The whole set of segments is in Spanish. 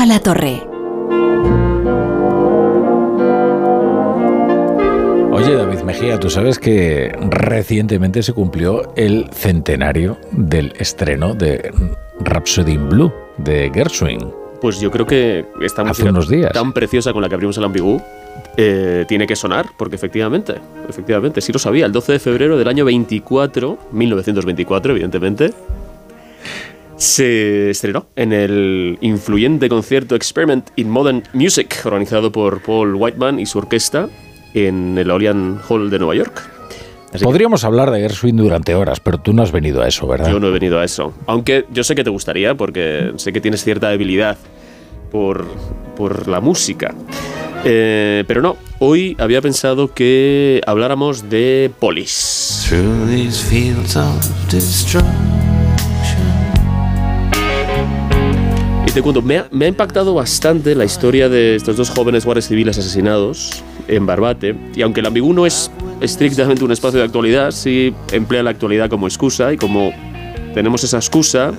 Rafa La Torre. Oye, David Mejía, tú sabes que recientemente se cumplió el centenario del estreno de Rhapsody in Blue de Gershwin. Pues yo creo que esta Hace música unos días. tan preciosa con la que abrimos el Ambigú eh, tiene que sonar, porque efectivamente, efectivamente, sí lo sabía, el 12 de febrero del año 24, 1924, evidentemente, se estrenó en el influyente concierto Experiment in Modern Music, organizado por Paul Whiteman y su orquesta en el Orient Hall de Nueva York. Así que Podríamos hablar de Gershwin durante horas, pero tú no has venido a eso, ¿verdad? yo no he venido a eso. Aunque yo sé que te gustaría, porque sé que tienes cierta debilidad por, por la música. Eh, pero no, hoy había pensado que habláramos de Polis. Through these fields of Y te cuento, me ha, impactado bastante la historia de estos dos jóvenes guardias civiles asesinados en Barbate. Y aunque el ambigú no es estrictamente un espacio de actualidad, sí emplea la actualidad como excusa. Y como tenemos esa excusa,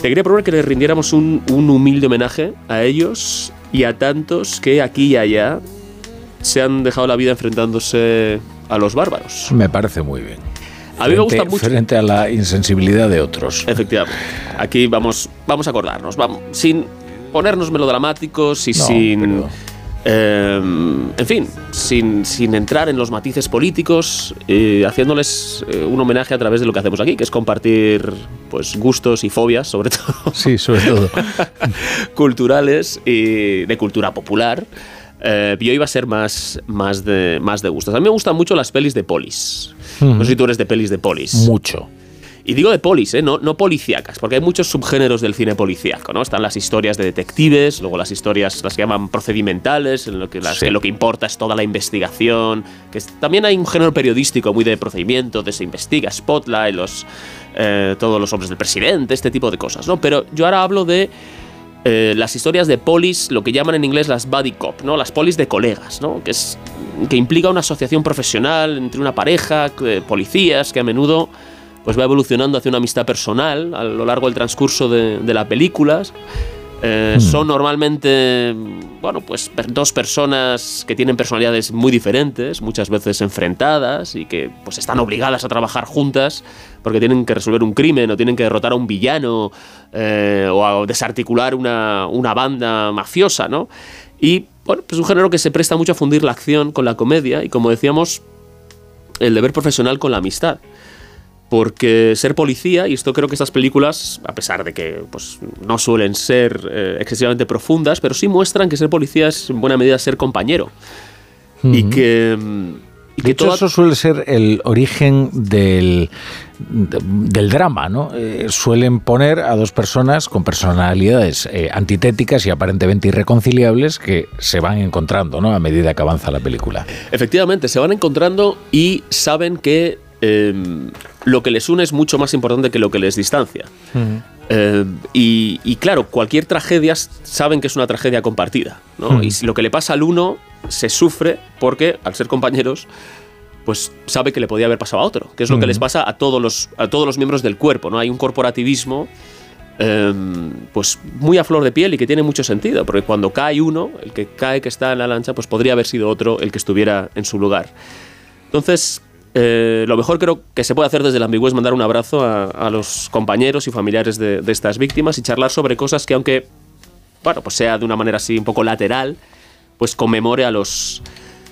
te quería proponer que les rindiéramos un humilde homenaje a ellos y a tantos que aquí y allá se han dejado la vida enfrentándose a los bárbaros. Me parece muy bien. A mí me gusta mucho. Frente a la insensibilidad de otros. Efectivamente. Aquí vamos, vamos a acordarnos, vamos, sin ponernos melodramáticos y No, sin. pero- eh, en fin, sin, sin entrar en los matices políticos, eh, haciéndoles eh, un homenaje a través de lo que hacemos aquí, que es compartir pues, gustos y fobias, sobre todo Sí, sobre todo. culturales y de cultura popular. Eh, yo iba a ser más, más, de, más de gustos. A mí me gustan mucho las pelis de polis. No sé si tú eres de pelis de polis. Mucho. Y digo de polis, ¿eh? no, no policíacas, porque hay muchos subgéneros del cine policíaco, ¿no? Están las historias de detectives, luego las historias, las que llaman procedimentales, en lo que, las Sí. que lo que importa es toda la investigación, que es- también hay un género periodístico muy de procedimiento, de se investiga, Spotlight, los, eh, todos los hombres del presidente, este tipo de cosas, ¿no? Pero yo ahora hablo de eh, las historias de polis, lo que llaman en inglés las buddy cop, ¿no? Las polis de colegas, ¿no? Que, es, que implica una asociación profesional entre una pareja, de policías, que a menudo pues va evolucionando hacia una amistad personal a lo largo del transcurso de, de la película. Eh, Son normalmente, bueno, pues dos personas que tienen personalidades muy diferentes, muchas veces enfrentadas y que pues están obligadas a trabajar juntas porque tienen que resolver un crimen o tienen que derrotar a un villano eh, o a desarticular una, una banda mafiosa, ¿no? Y bueno, pues un género que se presta mucho a fundir la acción con la comedia y como decíamos, el deber profesional con la amistad. Porque ser policía, y esto creo que estas películas, a pesar de que pues, no suelen ser eh, excesivamente profundas, pero sí muestran que ser policía es en buena medida ser compañero. Y que. Y De que hecho, toda- eso suele ser el origen del, de- del drama, ¿no? Eh, suelen poner a dos personas con personalidades eh, antitéticas y aparentemente irreconciliables que se van encontrando, ¿no? A medida que avanza la película. Efectivamente, se van encontrando y saben que eh, lo que les une es mucho más importante que lo que les distancia. Eh, y, y claro, cualquier tragedia saben que es una tragedia compartida. ¿no? Y si lo que le pasa al uno se sufre porque, al ser compañeros, pues sabe que le podía haber pasado a otro, que es lo que les pasa a todos los, a todos los miembros del cuerpo. ¿no? Hay un corporativismo eh, pues muy a flor de piel y que tiene mucho sentido, porque cuando cae uno, el que cae que está en la lancha, pues podría haber sido otro el que estuviera en su lugar. Entonces, eh, lo mejor creo que se puede hacer desde la ambigüedad es mandar un abrazo a, a los compañeros y familiares de, de estas víctimas y charlar sobre cosas que aunque, bueno, pues sea de una manera así un poco lateral, pues conmemore a los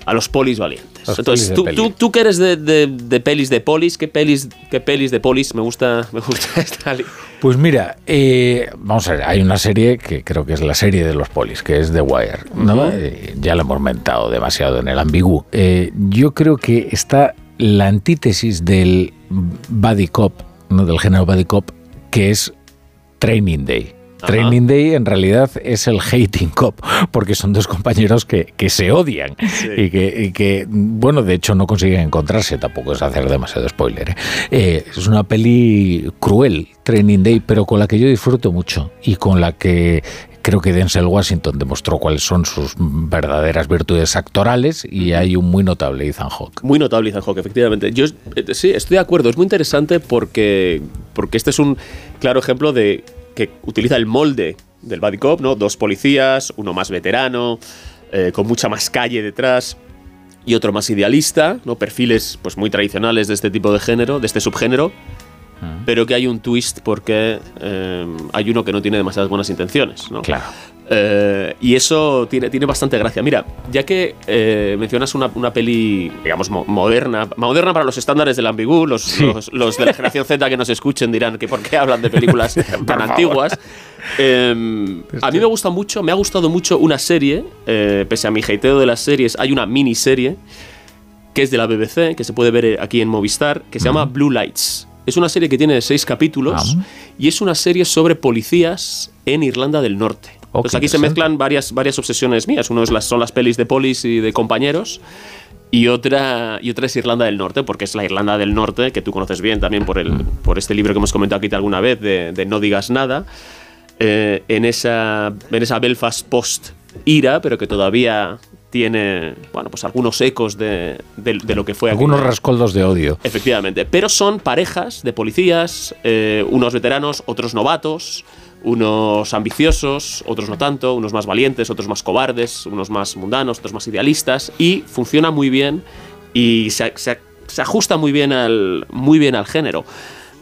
a los polis valientes. Los Entonces, polis tú, tú, tú que eres de, de- de pelis de polis, ¿qué pelis, qué pelis de polis me gusta, me gusta esta Pues mira, eh, vamos a ver, hay una serie que creo que es la serie de los polis, que es The Wire. ¿no? Eh, ya la hemos mentado demasiado en el ambiguo. Eh, yo creo que está la antítesis del buddy cop, ¿no? del género buddy cop, que es Training Day. Ajá. Training Day en realidad es el hating cop, porque son dos compañeros que, que se odian y, que, y que, bueno, de hecho no consiguen encontrarse, tampoco es hacer demasiado spoiler. ¿eh? Eh, es una peli cruel, Training Day, pero con la que yo disfruto mucho y con la que creo que Denzel Washington demostró cuáles son sus verdaderas virtudes actorales y hay un muy notable Ethan Hawke. Muy notable Ethan Hawke, efectivamente. Yo eh, sí, estoy de acuerdo. Es muy interesante porque, porque este es un claro ejemplo de que utiliza el molde del Buddy Cop, ¿no? Dos policías, uno más veterano, eh, con mucha más calle detrás, y otro más idealista, ¿no? Perfiles pues, muy tradicionales de este tipo de género, de este subgénero, pero que hay un twist porque eh, hay uno que no tiene demasiadas buenas intenciones, ¿no? Claro. Eh, y eso tiene, tiene bastante gracia. Mira, ya que eh, mencionas una, una peli, digamos, mo- moderna, moderna para los estándares del Ambigu, los, los, los de la generación Z que nos escuchen dirán que por qué hablan de películas tan antiguas. Eh, a mí me gusta mucho, me ha gustado mucho una serie, pese a mi hateo de las series, hay una miniserie que es de la BBC, que se puede ver aquí en Movistar, que se llama Blue Lights. Es una serie que tiene seis capítulos Ah. y es una serie sobre policías en Irlanda del Norte. Oh, Entonces aquí se mezclan varias, varias obsesiones mías. Uno es las, son las pelis de polis y de compañeros. Y otra, y otra es Irlanda del Norte, porque es la Irlanda del Norte, que tú conoces bien también por, el, Mm. por este libro que hemos comentado aquí alguna vez, de, de No digas nada. Eh, en, esa, en esa Belfast post-ira, pero que todavía tiene bueno, pues algunos ecos de, de- de lo que fue Algunos aquella- rascoldos de odio. Efectivamente, pero son parejas de policías, eh, unos veteranos, otros novatos, unos ambiciosos, otros no tanto, unos más valientes, otros más cobardes, unos más mundanos, otros más idealistas, y funciona muy bien y se, se- se ajusta muy bien al, muy bien al género.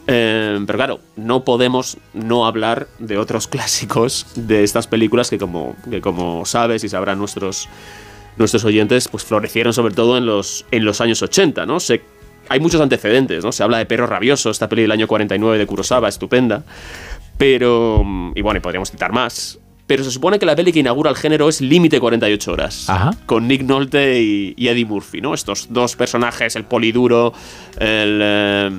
Eh, pero claro, no podemos no hablar de otros clásicos de estas películas que como, que como sabes y sabrán nuestros, nuestros oyentes, pues florecieron sobre todo en los, en los años 80, ¿no? Se, hay muchos antecedentes, ¿no? Se habla de Perro Rabioso, esta peli del año 49 de Kurosawa, estupenda. Pero, mm, y bueno, y podríamos citar más. Pero se supone que la peli que inaugura el género es Límite 48 horas. Ajá. Con Nick Nolte y, y Eddie Murphy, ¿no? Estos dos personajes, el poliduro, el, eh,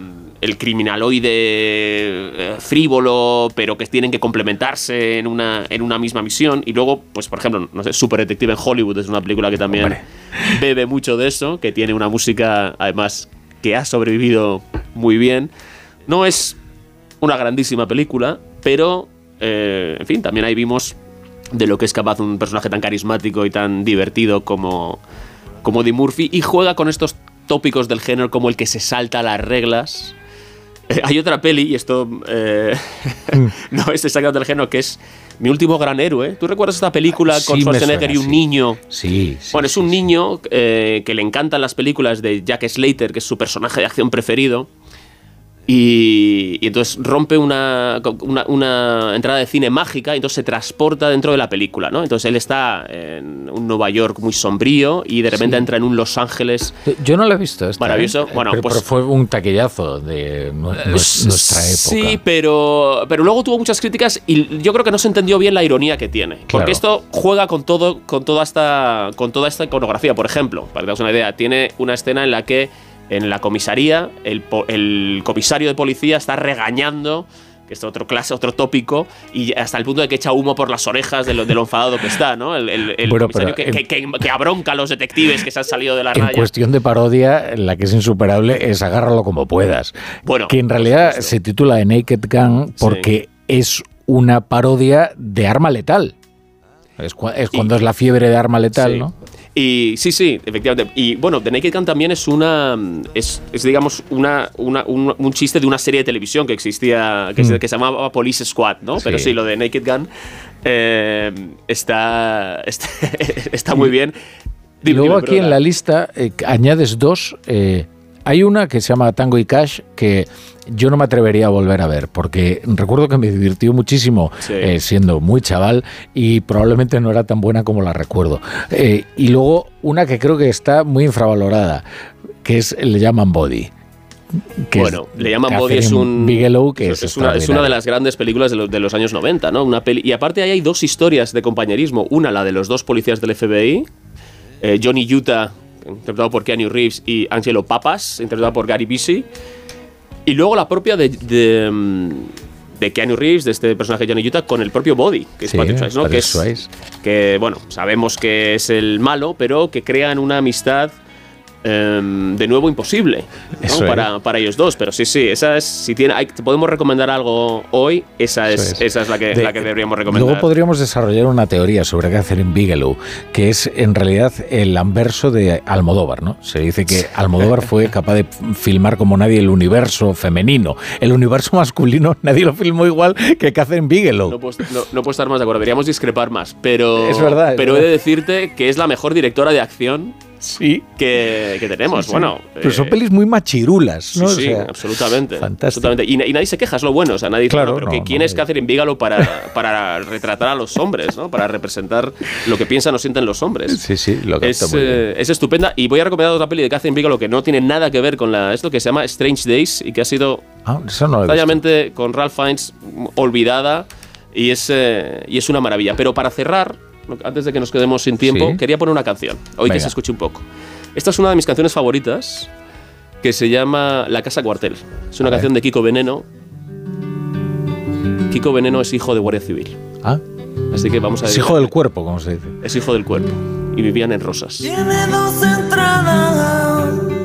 el criminaloide eh, frívolo, pero que tienen que complementarse en una, en una misma misión. Y luego, pues por ejemplo, no sé, Super Detective en Hollywood es una película que también Hombre. bebe mucho de eso, que tiene una música, además, que ha sobrevivido muy bien. No es una grandísima película, pero, eh, en fin, también ahí vimos de lo que es capaz un personaje tan carismático y tan divertido como, como Eddie Murphy, y juega con estos tópicos del género como el que se salta las reglas. Eh, hay otra peli, y esto eh, no es exactamente del género, que es Mi último gran héroe. ¿Tú recuerdas esta película con Sí, Schwarzenegger y un sí. niño? Sí, sí, Bueno, es un niño eh, que le encantan las películas de Jack Slater, que es su personaje de acción preferido. Y, y entonces rompe una, una, una entrada de cine mágica y entonces se transporta dentro de la película, ¿no? Entonces él está en un Nueva York muy sombrío y de repente Sí. entra en un Los Ángeles Yo no lo he visto. esta, Maravilloso. ¿eh? Bueno, pero, pues- pero fue un taquillazo de nues- nuestra época. Sí, pero, pero luego tuvo muchas críticas y yo creo que no se entendió bien la ironía que tiene. Claro. Porque esto juega con todo, con toda esta, con toda esta iconografía. Por ejemplo, para que te hagas una idea, tiene una escena en la que en la comisaría el, comisario de policía está regañando. Que es otro clase, otro tópico, y hasta el punto de que echa humo por las orejas de lo, de lo enfadado que está, ¿no? El, el- el Bueno, comisario que, en- que- que- que abronca a los detectives que se han salido de la En raya. cuestión de parodia, la que es insuperable es agárralo como puedas. Bueno, que en realidad se titula The Naked Gun porque es una parodia de arma letal. Es, cua- es cuando es la fiebre de arma letal, Sí. ¿no? Y sí, sí, efectivamente. Y bueno, The Naked Gun también es una. Es, es, digamos, una, una- un, un chiste de una serie de televisión que existía, que, se, Mm. que se llamaba Police Squad, ¿no? Pero Sí. lo de Naked Gun eh, está, está, está muy bien. Y Dime, luego dime, aquí en la lista eh, añades dos. eh, hay una que se llama Tango y Cash que yo no me atrevería a volver a ver porque recuerdo que me divirtió muchísimo Sí. eh, siendo muy chaval y probablemente no era tan buena como la recuerdo. Eh, y luego una que creo que está muy infravalorada que es le llaman Body. que es Bueno, le llaman Body, es un. Bigelow que es, es, una, es una de las grandes películas de, los- de los años 90, ¿no? Una peli, y aparte ahí hay dos historias de compañerismo. Una, la de los dos policías del FBI, eh, Johnny Utah, interpretado por Keanu Reeves, y Angelo Papas, interpretado por Gary Busey. Y luego la propia de, de, mm, de Keanu Reeves, de este personaje Johnny Utah, con el propio Body, que es Sí, Patrick Swayze, ¿no? Patrick que es, que, bueno, sabemos que es el malo, pero que crean una amistad em, de nuevo imposible para, para ellos dos. Pero sí, sí, esa es. Si tiene, hay- te podemos recomendar algo hoy, esa es, esa es la que, De- la que deberíamos recomendar. Luego podríamos desarrollar una teoría sobre Catherine Bigelow, que es en realidad el anverso de Almodóvar, ¿no? Se dice que Almodóvar fue capaz de filmar como nadie el universo femenino. El universo masculino nadie lo filmó igual que Catherine Bigelow. No puedo, no- no puedo estar más de acuerdo, deberíamos discrepar más, pero, Es verdad, es pero verdad. he de decirte que es la mejor directora de acción sí. que, que tenemos. Sí, sí. Bueno, Pero son eh, pelis muy machirulas, ¿no? Sí, O sea, absolutamente. absolutamente. Y, y nadie se queja, es lo bueno. O sea, nadie dice, Claro, "No, pero no, que no, ¿quién es nadie. Catherine Bigelow para, para retratar a los hombres, ¿no? Para representar lo que piensan o sienten los hombres. Sí, sí, lo capta Es, muy bien. eh, es estupenda. Y voy a recomendar otra peli de Catherine Bigelow que no tiene nada que ver con la, esto, que se llama Strange Days y que ha sido Ah, eso no con Ralph Fiennes olvidada y es, eh, y es una maravilla. Pero para cerrar, no- antes de que nos quedemos sin tiempo, Sí. quería poner una canción. Hoy que se escuche un poco. Esta es una de mis canciones favoritas que se llama La Casa Cuartel. Es una A ver. canción de Kiko Veneno. Kiko Veneno es hijo de Guardia Civil. Ah, Así que vamos a es hijo del cuerpo, como se dice. Es hijo del cuerpo. Y vivían en Rosas. Tiene dos entradas